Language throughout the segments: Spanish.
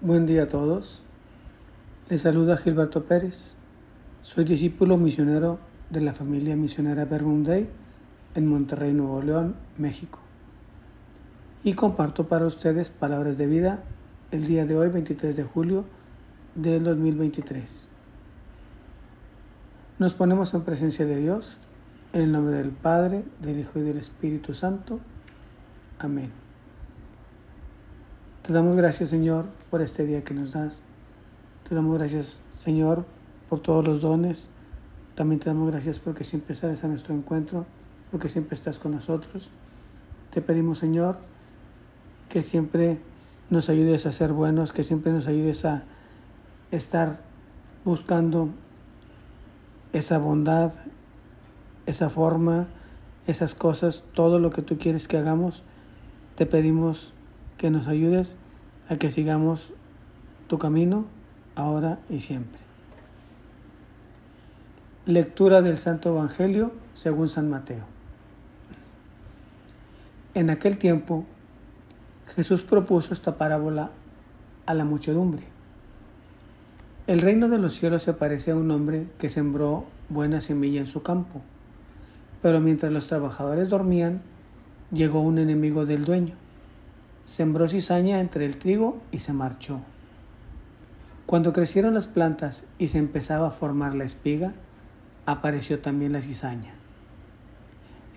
Buen día a todos. Les saluda Gilberto Pérez. Soy discípulo misionero de la familia misionera Day en Monterrey, Nuevo León, México. Y comparto para ustedes palabras de vida el día de hoy, 23 de julio del 2023. Nos ponemos en presencia de Dios, en el nombre del Padre, del Hijo y del Espíritu Santo. Amén. Te damos gracias, Señor, por este día que nos das. Te damos gracias, Señor, por todos los dones. También te damos gracias porque siempre estás a nuestro encuentro, porque siempre estás con nosotros. Te pedimos, Señor, que siempre nos ayudes a ser buenos, que siempre nos ayudes a estar buscando esa bondad, esa forma, esas cosas, todo lo que tú quieres que hagamos. Te pedimos que nos ayudes a que sigamos tu camino ahora y siempre. Lectura del Santo Evangelio según San Mateo. En aquel tiempo, Jesús propuso esta parábola a la muchedumbre. El reino de los cielos se parece a un hombre que sembró buena semilla en su campo, pero mientras los trabajadores dormían, llegó un enemigo del dueño sembró cizaña entre el trigo y se marchó. Cuando crecieron las plantas y se empezaba a formar la espiga, apareció también la cizaña.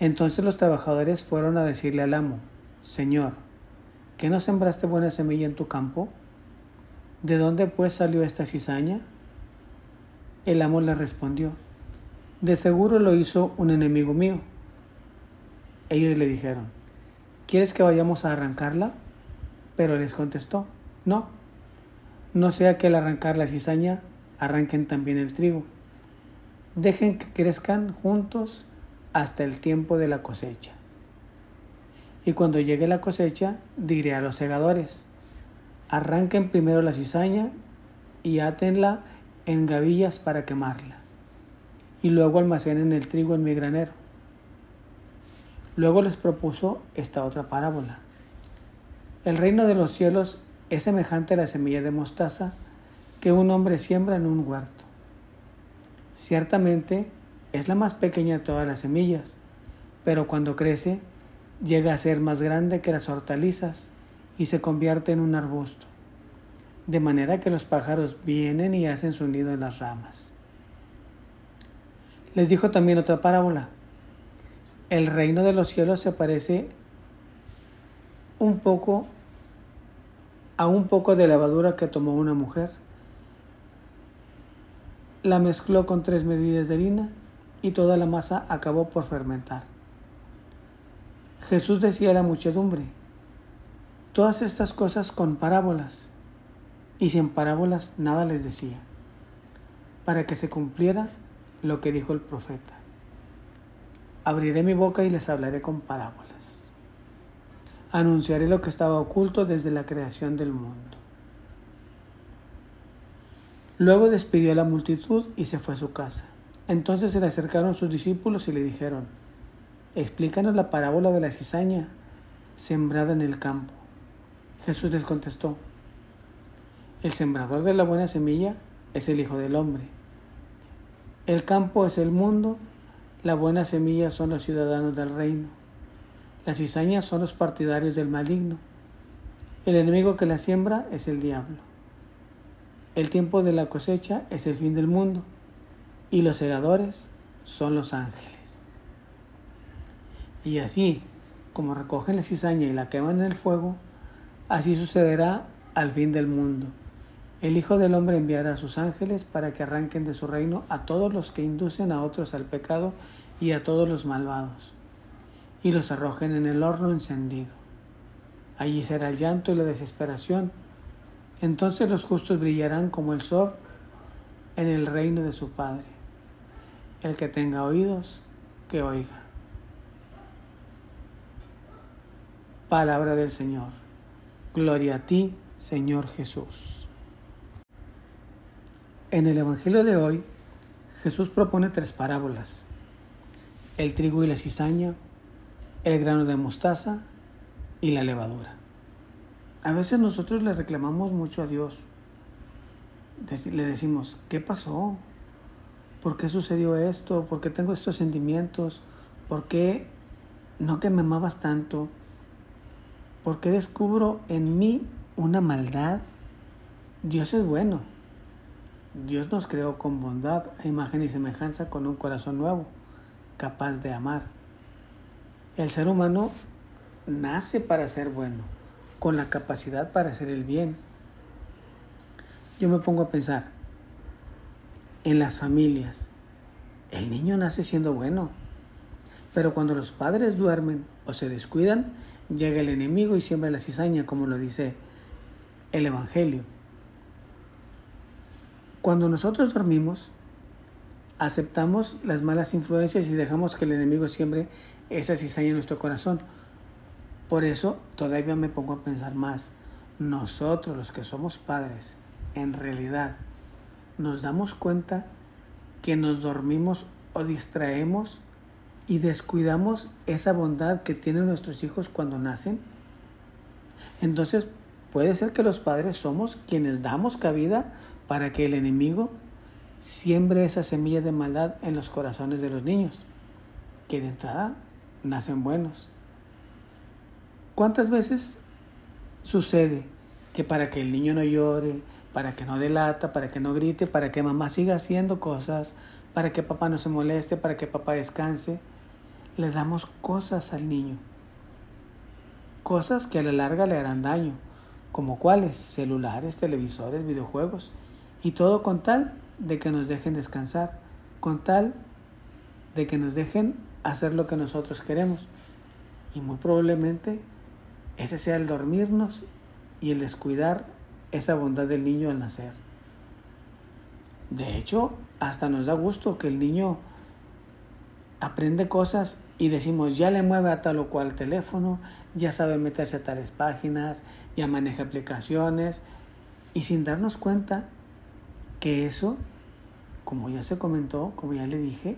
Entonces los trabajadores fueron a decirle al amo, Señor, ¿qué no sembraste buena semilla en tu campo? ¿De dónde pues salió esta cizaña? El amo le respondió, de seguro lo hizo un enemigo mío. Ellos le dijeron, ¿quieres que vayamos a arrancarla? Pero les contestó, no, no sea que al arrancar la cizaña arranquen también el trigo. Dejen que crezcan juntos hasta el tiempo de la cosecha. Y cuando llegue la cosecha, diré a los segadores, arranquen primero la cizaña y átenla en gavillas para quemarla, y luego almacenen el trigo en mi granero. Luego les propuso esta otra parábola. El reino de los cielos es semejante a la semilla de mostaza que un hombre siembra en un huerto. Ciertamente es la más pequeña de todas las semillas, pero cuando crece llega a ser más grande que las hortalizas y se convierte en un arbusto, de manera que los pájaros vienen y hacen su nido en las ramas. Les dijo también otra parábola. El reino de los cielos se parece un poco a un poco de levadura que tomó una mujer. La mezcló con tres medidas de harina y toda la masa acabó por fermentar. Jesús decía a la muchedumbre, todas estas cosas con parábolas, y sin parábolas nada les decía, para que se cumpliera lo que dijo el profeta. Abriré mi boca y les hablaré con parábolas anunciaré lo que estaba oculto desde la creación del mundo. Luego despidió a la multitud y se fue a su casa. Entonces se le acercaron sus discípulos y le dijeron, explícanos la parábola de la cizaña sembrada en el campo. Jesús les contestó, el sembrador de la buena semilla es el Hijo del Hombre. El campo es el mundo, la buena semilla son los ciudadanos del reino. Las cizañas son los partidarios del maligno. El enemigo que la siembra es el diablo. El tiempo de la cosecha es el fin del mundo y los segadores son los ángeles. Y así, como recogen la cizaña y la queman en el fuego, así sucederá al fin del mundo. El Hijo del Hombre enviará a sus ángeles para que arranquen de su reino a todos los que inducen a otros al pecado y a todos los malvados y los arrojen en el horno encendido. Allí será el llanto y la desesperación. Entonces los justos brillarán como el sol en el reino de su Padre. El que tenga oídos, que oiga. Palabra del Señor. Gloria a ti, Señor Jesús. En el Evangelio de hoy, Jesús propone tres parábolas. El trigo y la cizaña, el grano de mostaza y la levadura. a veces nosotros le reclamamos mucho a Dios. Le decimos, ¿qué pasó? ¿Por qué sucedió esto? ¿Por qué tengo estos sentimientos? ¿Por qué no que me amabas tanto? ¿Por qué descubro en mí una maldad? Dios es bueno. Dios nos creó con bondad, a imagen y semejanza, con un corazón nuevo, capaz de amar. El ser humano nace para ser bueno, con la capacidad para hacer el bien. Yo me pongo a pensar, en las familias, el niño nace siendo bueno, pero cuando los padres duermen o se descuidan, llega el enemigo y siembra la cizaña, como lo dice el Evangelio. Cuando nosotros dormimos, aceptamos las malas influencias y dejamos que el enemigo siembre esa cizaña en nuestro corazón. Por eso todavía me pongo a pensar más. Nosotros los que somos padres, en realidad, nos damos cuenta que nos dormimos o distraemos y descuidamos esa bondad que tienen nuestros hijos cuando nacen? Entonces puede ser que los padres somos quienes damos cabida para que el enemigo siembre esa semilla de maldad en los corazones de los niños, que de entrada nacen buenos. ¿Cuántas veces sucede que para que el niño no llore, para que no delata, para que no grite, para que mamá siga haciendo cosas, para que papá no se moleste, para que papá descanse. Le damos cosas al niño. Cosas que a la larga le harán daño, como cuáles, celulares, televisores, videojuegos, y todo con tal de que nos dejen descansar, con tal de que nos dejen hacer lo que nosotros queremos. Y muy probablemente ese sea el dormirnos y el descuidar esa bondad del niño al nacer. De hecho, hasta nos da gusto que el niño aprende cosas y decimos, ya le mueve a tal o cual teléfono, ya sabe meterse a tales páginas, ya maneja aplicaciones, y sin darnos cuenta que eso, como ya se comentó, como ya le dije,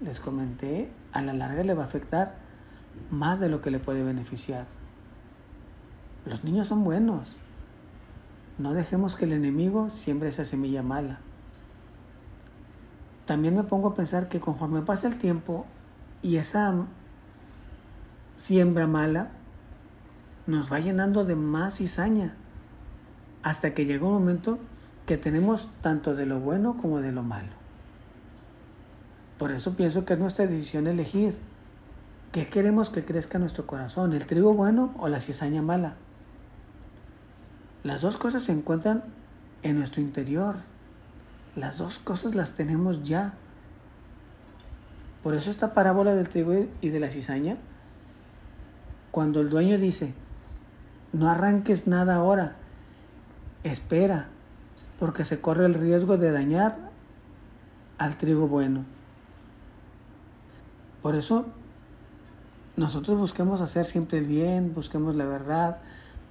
les comenté, a la larga le va a afectar más de lo que le puede beneficiar. Los niños son buenos, no dejemos que el enemigo siembre esa semilla mala. También me pongo a pensar que conforme pasa el tiempo y esa siembra mala nos va llenando de más cizaña hasta que llega un momento que tenemos tanto de lo bueno como de lo malo. Por eso pienso que es nuestra decisión elegir qué queremos que crezca en nuestro corazón, el trigo bueno o la cizaña mala. Las dos cosas se encuentran en nuestro interior. Las dos cosas las tenemos ya. Por eso esta parábola del trigo y de la cizaña, cuando el dueño dice, no arranques nada ahora, espera, porque se corre el riesgo de dañar al trigo bueno. Por eso nosotros busquemos hacer siempre el bien, busquemos la verdad,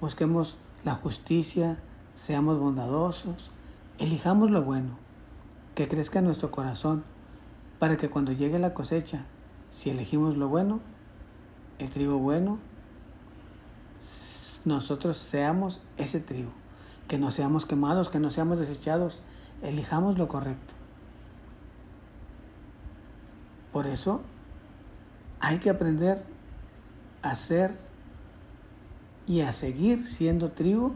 busquemos la justicia, seamos bondadosos, elijamos lo bueno, que crezca en nuestro corazón, para que cuando llegue la cosecha, si elegimos lo bueno, el trigo bueno, nosotros seamos ese trigo, que no seamos quemados, que no seamos desechados, elijamos lo correcto. Por eso hay que aprender a ser y a seguir siendo trigo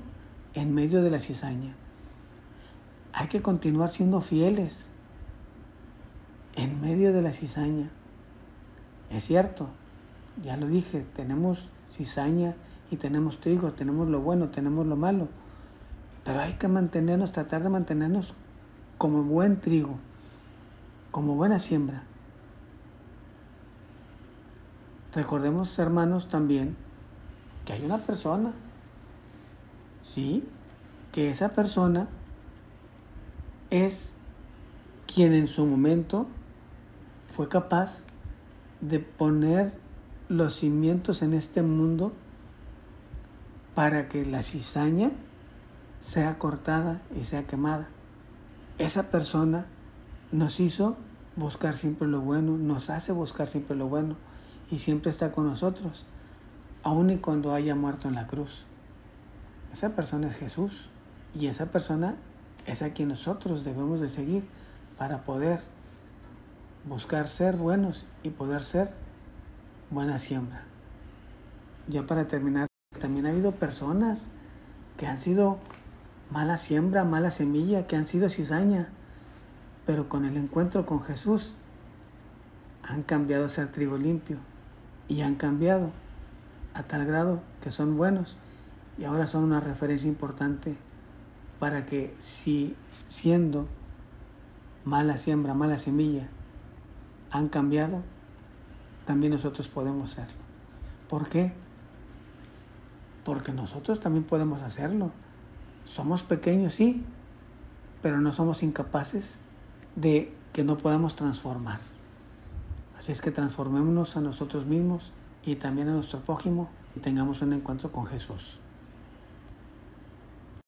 en medio de la cizaña. Hay que continuar siendo fieles en medio de la cizaña. Es cierto, ya lo dije, tenemos cizaña y tenemos trigo, tenemos lo bueno, tenemos lo malo, pero hay que mantenernos, tratar de mantenernos como buen trigo, como buena siembra. Recordemos, hermanos, también que hay una persona, ¿sí? Que esa persona es quien en su momento fue capaz de poner los cimientos en este mundo para que la cizaña sea cortada y sea quemada. Esa persona nos hizo buscar siempre lo bueno, nos hace buscar siempre lo bueno y siempre está con nosotros aun y cuando haya muerto en la cruz. Esa persona es Jesús y esa persona es a quien nosotros debemos de seguir para poder buscar ser buenos y poder ser buena siembra. Ya para terminar, también ha habido personas que han sido mala siembra, mala semilla, que han sido cizaña, pero con el encuentro con Jesús han cambiado a ser trigo limpio y han cambiado a tal grado que son buenos y ahora son una referencia importante para que si siendo mala siembra, mala semilla, han cambiado, también nosotros podemos serlo. ¿Por qué? Porque nosotros también podemos hacerlo. Somos pequeños, sí, pero no somos incapaces de que no podamos transformar. Así es que transformémonos a nosotros mismos y también a nuestro prójimo y tengamos un encuentro con Jesús.